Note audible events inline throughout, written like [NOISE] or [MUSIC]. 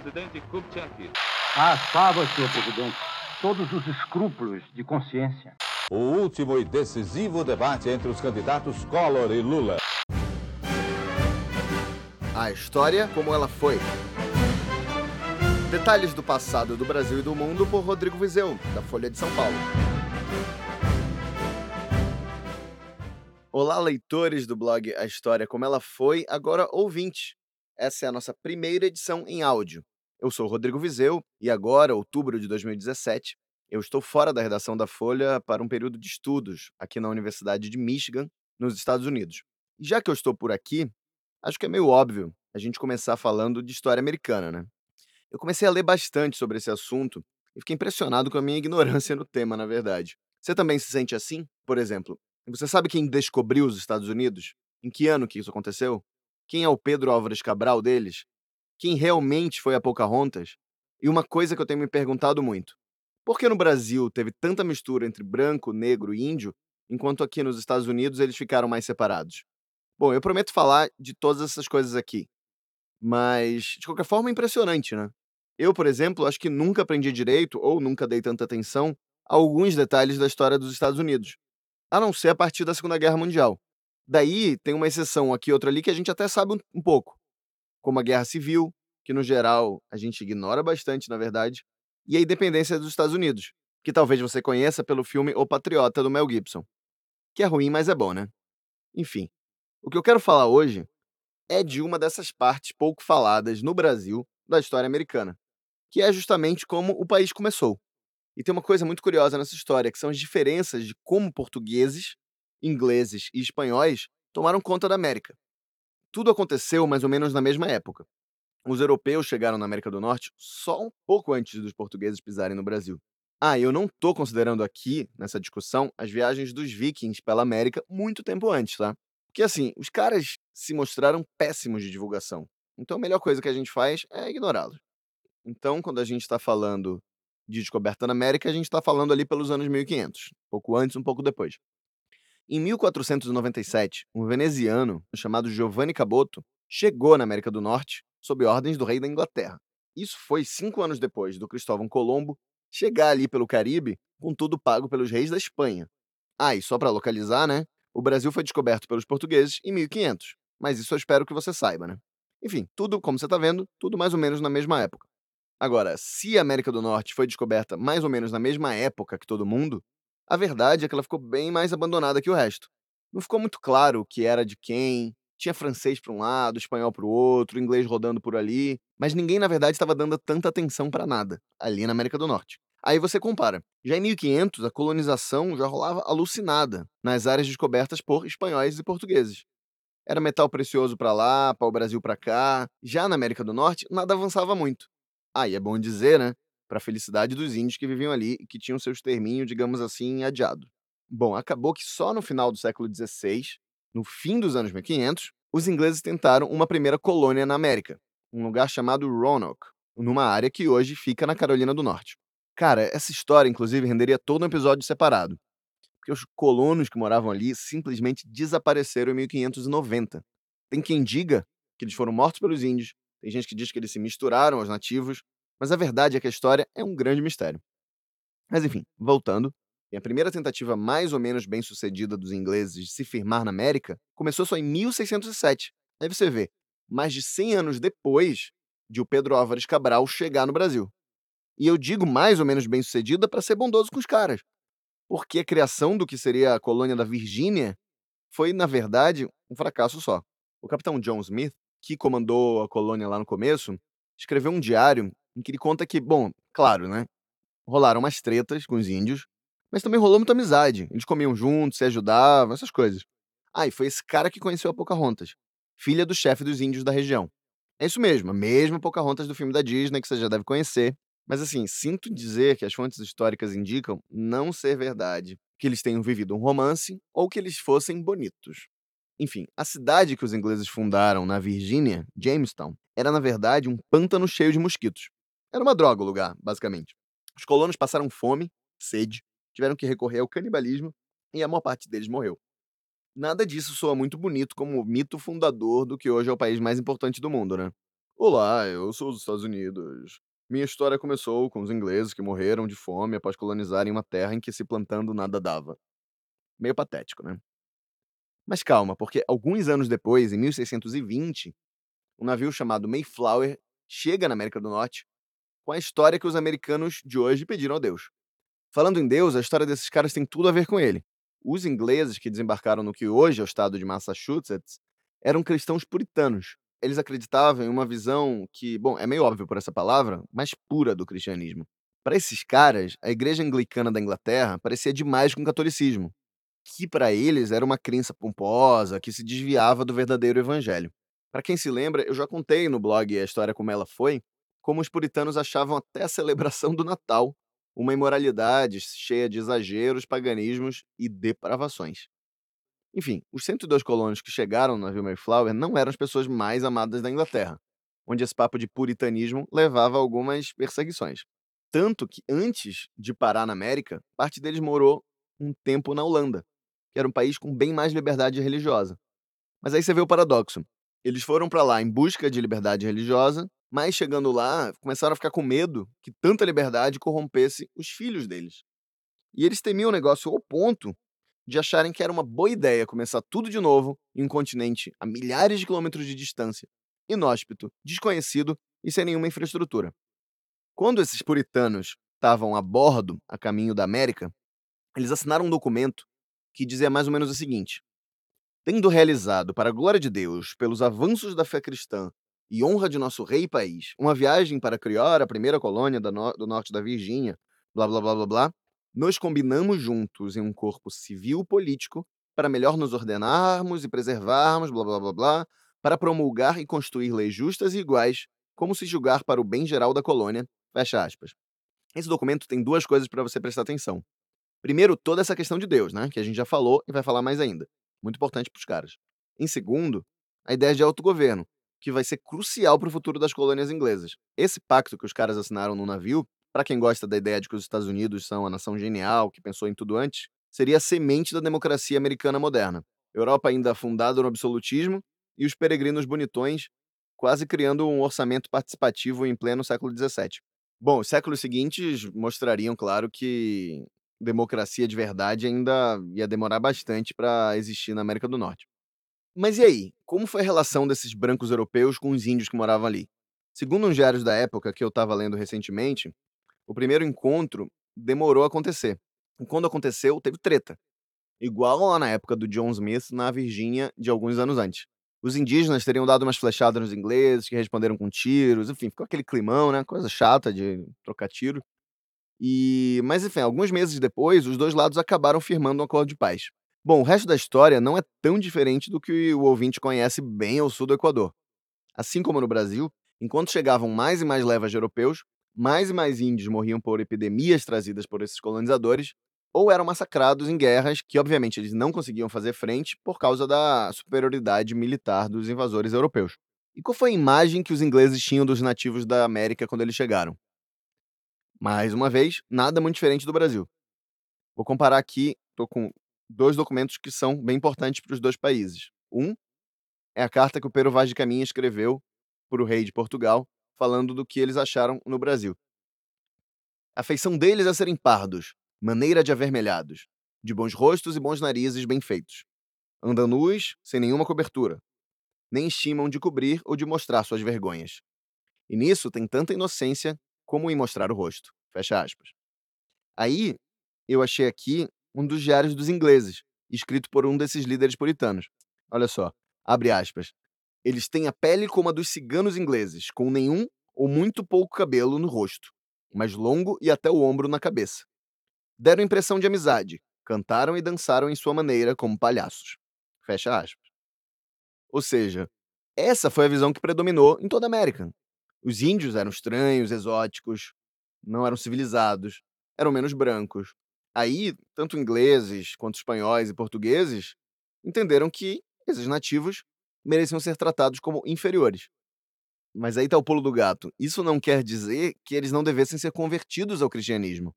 presidente Kubitschek. Ah, salva, senhor presidente, todos os escrúpulos de consciência. O último e decisivo debate entre os candidatos Collor e Lula. A história como ela foi. Detalhes do passado do Brasil e do mundo por Rodrigo Vizeu, da Folha de São Paulo. Olá, leitores do blog A História Como Ela Foi, agora ouvintes. Essa é a nossa primeira edição em áudio. Eu sou Rodrigo Vizeu e agora, outubro de 2017, eu estou fora da redação da Folha para um período de estudos aqui na Universidade de Michigan, nos Estados Unidos. E já que eu estou por aqui, acho que é meio óbvio a gente começar falando de história americana, né? Eu comecei a ler bastante sobre esse assunto e fiquei impressionado com a minha [LAUGHS] ignorância no tema, na verdade. Você também se sente assim? Por exemplo, você sabe quem descobriu os Estados Unidos? Em que ano que isso aconteceu? Quem é o Pedro Álvares Cabral deles? Quem realmente foi a Pocahontas? E uma coisa que eu tenho me perguntado muito: por que no Brasil teve tanta mistura entre branco, negro e índio, enquanto aqui nos Estados Unidos eles ficaram mais separados? Bom, eu prometo falar de todas essas coisas aqui. Mas, de qualquer forma, é impressionante, né? Eu, por exemplo, acho que nunca aprendi direito ou nunca dei tanta atenção a alguns detalhes da história dos Estados Unidos a não ser a partir da Segunda Guerra Mundial. Daí tem uma exceção aqui outra ali que a gente até sabe um pouco, como a Guerra Civil, que no geral a gente ignora bastante, na verdade, e a independência dos Estados Unidos, que talvez você conheça pelo filme O Patriota do Mel Gibson. Que é ruim, mas é bom, né? Enfim, o que eu quero falar hoje é de uma dessas partes pouco faladas no Brasil da história americana, que é justamente como o país começou. E tem uma coisa muito curiosa nessa história, que são as diferenças de como portugueses, ingleses e espanhóis tomaram conta da América. Tudo aconteceu mais ou menos na mesma época. Os europeus chegaram na América do Norte só um pouco antes dos portugueses pisarem no Brasil. Ah, eu não estou considerando aqui, nessa discussão, as viagens dos vikings pela América muito tempo antes, tá? Porque assim, os caras se mostraram péssimos de divulgação. Então a melhor coisa que a gente faz é ignorá-los. Então, quando a gente está falando de descoberta na América, a gente está falando ali pelos anos 1500, pouco antes, um pouco depois. Em 1497, um veneziano chamado Giovanni Caboto chegou na América do Norte sob ordens do rei da Inglaterra. Isso foi cinco anos depois do Cristóvão Colombo chegar ali pelo Caribe com tudo pago pelos reis da Espanha. Ah, e só para localizar, né? O Brasil foi descoberto pelos portugueses em 1500, mas isso eu espero que você saiba, né? Enfim, tudo, como você está vendo, tudo mais ou menos na mesma época. Agora, se a América do Norte foi descoberta mais ou menos na mesma época que todo mundo, a verdade é que ela ficou bem mais abandonada que o resto. Não ficou muito claro o que era de quem, tinha francês para um lado, espanhol para o outro, inglês rodando por ali, mas ninguém na verdade estava dando tanta atenção para nada ali na América do Norte. Aí você compara. Já em 1500, a colonização já rolava alucinada nas áreas descobertas por espanhóis e portugueses. Era metal precioso para lá, para o Brasil para cá. Já na América do Norte, nada avançava muito. Ah, é bom dizer, né, para a felicidade dos índios que viviam ali e que tinham seus terminhos, digamos assim, adiado. Bom, acabou que só no final do século XVI, no fim dos anos 1500, os ingleses tentaram uma primeira colônia na América, um lugar chamado Roanoke, numa área que hoje fica na Carolina do Norte. Cara, essa história, inclusive, renderia todo um episódio separado, porque os colonos que moravam ali simplesmente desapareceram em 1590. Tem quem diga que eles foram mortos pelos índios, tem gente que diz que eles se misturaram aos nativos, mas a verdade é que a história é um grande mistério. Mas enfim, voltando, a primeira tentativa mais ou menos bem sucedida dos ingleses de se firmar na América começou só em 1607. Aí você vê, mais de 100 anos depois de o Pedro Álvares Cabral chegar no Brasil. E eu digo mais ou menos bem sucedida para ser bondoso com os caras, porque a criação do que seria a colônia da Virgínia foi, na verdade, um fracasso só. O capitão John Smith que comandou a colônia lá no começo, escreveu um diário em que ele conta que, bom, claro, né? Rolaram umas tretas com os índios, mas também rolou muita amizade. Eles comiam juntos, se ajudavam, essas coisas. Ah, e foi esse cara que conheceu a Pocahontas, filha do chefe dos índios da região. É isso mesmo, a mesma Pocahontas do filme da Disney que você já deve conhecer. Mas assim, sinto dizer que as fontes históricas indicam não ser verdade que eles tenham vivido um romance ou que eles fossem bonitos. Enfim, a cidade que os ingleses fundaram na Virgínia, Jamestown, era na verdade um pântano cheio de mosquitos. Era uma droga o lugar, basicamente. Os colonos passaram fome, sede, tiveram que recorrer ao canibalismo e a maior parte deles morreu. Nada disso soa muito bonito como o mito fundador do que hoje é o país mais importante do mundo, né? Olá, eu sou dos Estados Unidos. Minha história começou com os ingleses que morreram de fome após colonizarem uma terra em que se plantando nada dava. Meio patético, né? Mas calma, porque alguns anos depois, em 1620, um navio chamado Mayflower chega na América do Norte com a história que os americanos de hoje pediram a Deus. Falando em Deus, a história desses caras tem tudo a ver com ele. Os ingleses que desembarcaram no que hoje é o estado de Massachusetts eram cristãos puritanos. Eles acreditavam em uma visão que, bom, é meio óbvio por essa palavra, mas pura do cristianismo. Para esses caras, a igreja anglicana da Inglaterra parecia demais com o catolicismo, que para eles era uma crença pomposa que se desviava do verdadeiro evangelho. Para quem se lembra, eu já contei no blog a história como ela foi, como os puritanos achavam até a celebração do Natal uma imoralidade cheia de exageros, paganismos e depravações. Enfim, os 102 colonos que chegaram no navio Mayflower não eram as pessoas mais amadas da Inglaterra, onde esse papo de puritanismo levava a algumas perseguições. Tanto que, antes de parar na América, parte deles morou um tempo na Holanda, que era um país com bem mais liberdade religiosa. Mas aí você vê o paradoxo. Eles foram para lá em busca de liberdade religiosa, mas chegando lá, começaram a ficar com medo que tanta liberdade corrompesse os filhos deles. E eles temiam o negócio ao ponto de acharem que era uma boa ideia começar tudo de novo em um continente a milhares de quilômetros de distância, inóspito, desconhecido e sem nenhuma infraestrutura. Quando esses puritanos estavam a bordo, a caminho da América, eles assinaram um documento que dizia mais ou menos o seguinte: Tendo realizado, para a glória de Deus, pelos avanços da fé cristã e honra de nosso rei e país, uma viagem para criar a primeira colônia do norte da Virgínia, blá blá blá blá blá, nos combinamos juntos em um corpo civil político para melhor nos ordenarmos e preservarmos, blá blá blá blá, para promulgar e construir leis justas e iguais, como se julgar para o bem geral da colônia. Fecha aspas. Esse documento tem duas coisas para você prestar atenção. Primeiro, toda essa questão de Deus, né? Que a gente já falou e vai falar mais ainda. Muito importante para os caras. Em segundo, a ideia de autogoverno, que vai ser crucial para o futuro das colônias inglesas. Esse pacto que os caras assinaram no navio, para quem gosta da ideia de que os Estados Unidos são a nação genial que pensou em tudo antes, seria a semente da democracia americana moderna. Europa ainda fundada no absolutismo e os peregrinos bonitões quase criando um orçamento participativo em pleno século XVII. Bom, os séculos seguintes mostrariam, claro, que democracia de verdade ainda ia demorar bastante para existir na América do Norte. Mas e aí? Como foi a relação desses brancos europeus com os índios que moravam ali? Segundo uns diários da época que eu estava lendo recentemente, o primeiro encontro demorou a acontecer. E quando aconteceu, teve treta. Igual lá na época do John Smith na Virgínia de alguns anos antes. Os indígenas teriam dado umas flechadas nos ingleses, que responderam com tiros, enfim, ficou aquele climão, né? Coisa chata de trocar tiro. E, mas enfim, alguns meses depois, os dois lados acabaram firmando um acordo de paz. Bom, o resto da história não é tão diferente do que o ouvinte conhece bem ao sul do Equador. Assim como no Brasil, enquanto chegavam mais e mais levas de europeus, mais e mais índios morriam por epidemias trazidas por esses colonizadores, ou eram massacrados em guerras que, obviamente, eles não conseguiam fazer frente por causa da superioridade militar dos invasores europeus. E qual foi a imagem que os ingleses tinham dos nativos da América quando eles chegaram? Mais uma vez, nada muito diferente do Brasil. Vou comparar aqui, estou com dois documentos que são bem importantes para os dois países. Um é a carta que o Pero Vaz de Caminha escreveu para o rei de Portugal, falando do que eles acharam no Brasil. A feição deles é serem pardos, maneira de avermelhados, de bons rostos e bons narizes bem feitos. Andam nus, sem nenhuma cobertura. Nem estimam de cobrir ou de mostrar suas vergonhas. E nisso tem tanta inocência como em mostrar o rosto. Fecha aspas. Aí, eu achei aqui um dos diários dos ingleses, escrito por um desses líderes puritanos. Olha só, abre aspas. Eles têm a pele como a dos ciganos ingleses, com nenhum ou muito pouco cabelo no rosto, mas longo e até o ombro na cabeça. Deram impressão de amizade, cantaram e dançaram em sua maneira como palhaços. Fecha aspas. Ou seja, essa foi a visão que predominou em toda a América. Os índios eram estranhos, exóticos, não eram civilizados, eram menos brancos, Aí, tanto ingleses quanto espanhóis e portugueses entenderam que esses nativos mereciam ser tratados como inferiores. Mas aí está o pulo do gato. Isso não quer dizer que eles não devessem ser convertidos ao cristianismo.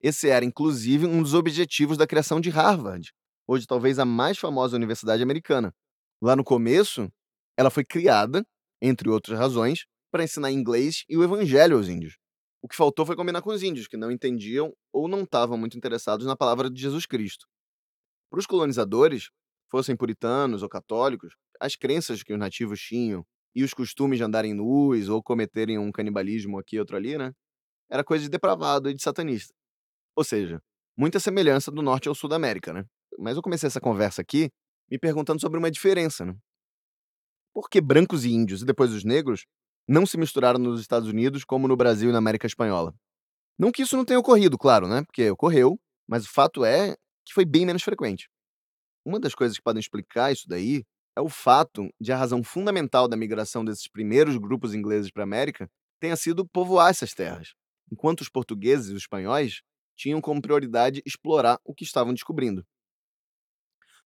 Esse era, inclusive, um dos objetivos da criação de Harvard, hoje talvez a mais famosa universidade americana. Lá no começo, ela foi criada, entre outras razões, para ensinar inglês e o evangelho aos índios. O que faltou foi combinar com os índios, que não entendiam ou não estavam muito interessados na palavra de Jesus Cristo. Para os colonizadores, fossem puritanos ou católicos, as crenças que os nativos tinham e os costumes de andarem nus ou cometerem um canibalismo aqui e outro ali, né? Era coisa de depravado e de satanista. Ou seja, muita semelhança do norte ao sul da América, né? Mas eu comecei essa conversa aqui me perguntando sobre uma diferença, né? Por que brancos e índios e depois os negros não se misturaram nos Estados Unidos como no Brasil e na América Espanhola? Não que isso não tenha ocorrido, claro, né? Porque ocorreu, mas o fato é que foi bem menos frequente. Uma das coisas que podem explicar isso daí é o fato de a razão fundamental da migração desses primeiros grupos ingleses para a América tenha sido povoar essas terras, enquanto os portugueses e os espanhóis tinham como prioridade explorar o que estavam descobrindo.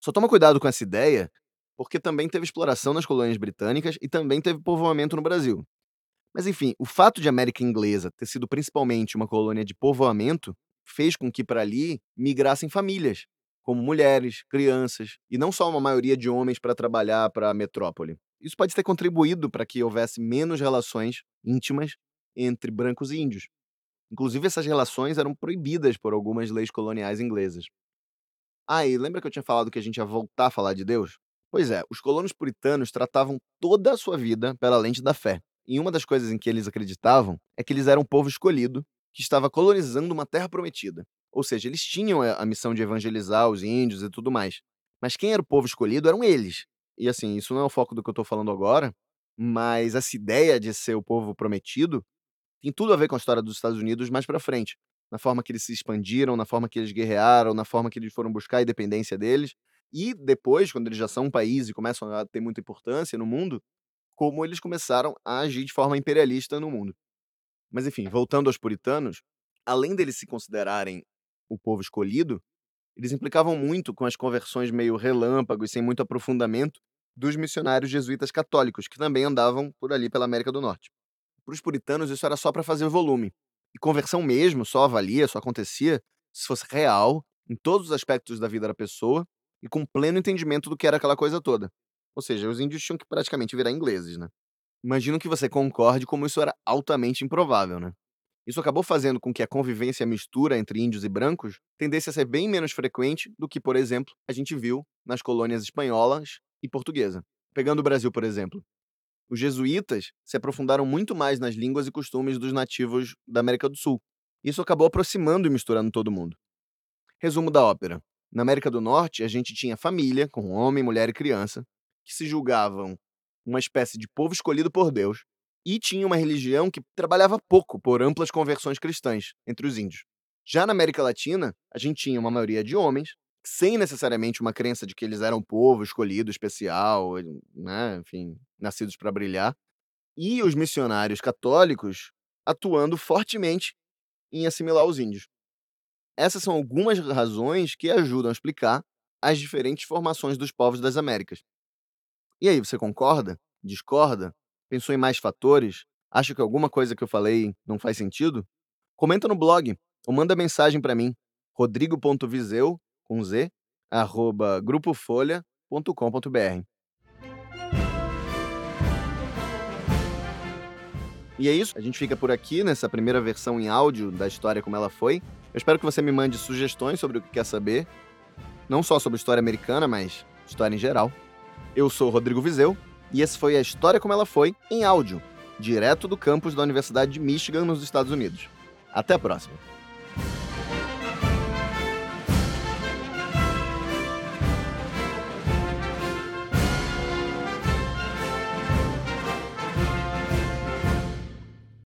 Só toma cuidado com essa ideia, porque também teve exploração nas colônias britânicas e também teve povoamento no Brasil. Mas enfim, o fato de a América Inglesa ter sido principalmente uma colônia de povoamento fez com que para ali migrassem famílias, como mulheres, crianças, e não só uma maioria de homens para trabalhar para a metrópole. Isso pode ter contribuído para que houvesse menos relações íntimas entre brancos e índios. Inclusive, essas relações eram proibidas por algumas leis coloniais inglesas. Ah, e lembra que eu tinha falado que a gente ia voltar a falar de Deus? Pois é, os colonos puritanos tratavam toda a sua vida pela lente da fé. E uma das coisas em que eles acreditavam é que eles eram um povo escolhido que estava colonizando uma terra prometida. Ou seja, eles tinham a missão de evangelizar os índios e tudo mais. Mas quem era o povo escolhido eram eles. E assim, isso não é o foco do que eu estou falando agora, mas essa ideia de ser o povo prometido tem tudo a ver com a história dos Estados Unidos mais para frente, na forma que eles se expandiram, na forma que eles guerrearam, na forma que eles foram buscar a independência deles, e depois, quando eles já são um país e começam a ter muita importância no mundo, como eles começaram a agir de forma imperialista no mundo. Mas enfim, voltando aos puritanos, além deles se considerarem o povo escolhido, eles implicavam muito com as conversões meio relâmpago e sem muito aprofundamento dos missionários jesuítas católicos, que também andavam por ali pela América do Norte. Para os puritanos, isso era só para fazer volume. E conversão mesmo só avalia, só acontecia se fosse real, em todos os aspectos da vida da pessoa e com pleno entendimento do que era aquela coisa toda. Ou seja, os índios tinham que praticamente virar ingleses, né? Imagino que você concorde como isso era altamente improvável, né? Isso acabou fazendo com que a convivência e a mistura entre índios e brancos tendesse a ser bem menos frequente do que, por exemplo, a gente viu nas colônias espanholas e portuguesa. Pegando o Brasil, por exemplo, os jesuítas se aprofundaram muito mais nas línguas e costumes dos nativos da América do Sul. Isso acabou aproximando e misturando todo mundo. Resumo da ópera. Na América do Norte, a gente tinha família, com homem, mulher e criança, que se julgavam uma espécie de povo escolhido por Deus, e tinha uma religião que trabalhava pouco por amplas conversões cristãs entre os índios. Já na América Latina, a gente tinha uma maioria de homens, sem necessariamente uma crença de que eles eram povo escolhido, especial, né, enfim, nascidos para brilhar, e os missionários católicos atuando fortemente em assimilar os índios. Essas são algumas razões que ajudam a explicar as diferentes formações dos povos das Américas. E aí, você concorda? Discorda? Pensou em mais fatores? Acha que alguma coisa que eu falei não faz sentido? Comenta no blog ou manda mensagem para mim, rodrigo.viseu com Z, arroba grupofolha.com.br. E é isso, a gente fica por aqui nessa primeira versão em áudio da história como ela foi. Eu espero que você me mande sugestões sobre o que quer saber, não só sobre história americana, mas história em geral. Eu sou Rodrigo Vizeu e esse foi a história como ela foi em áudio, direto do campus da Universidade de Michigan nos Estados Unidos. Até a próxima.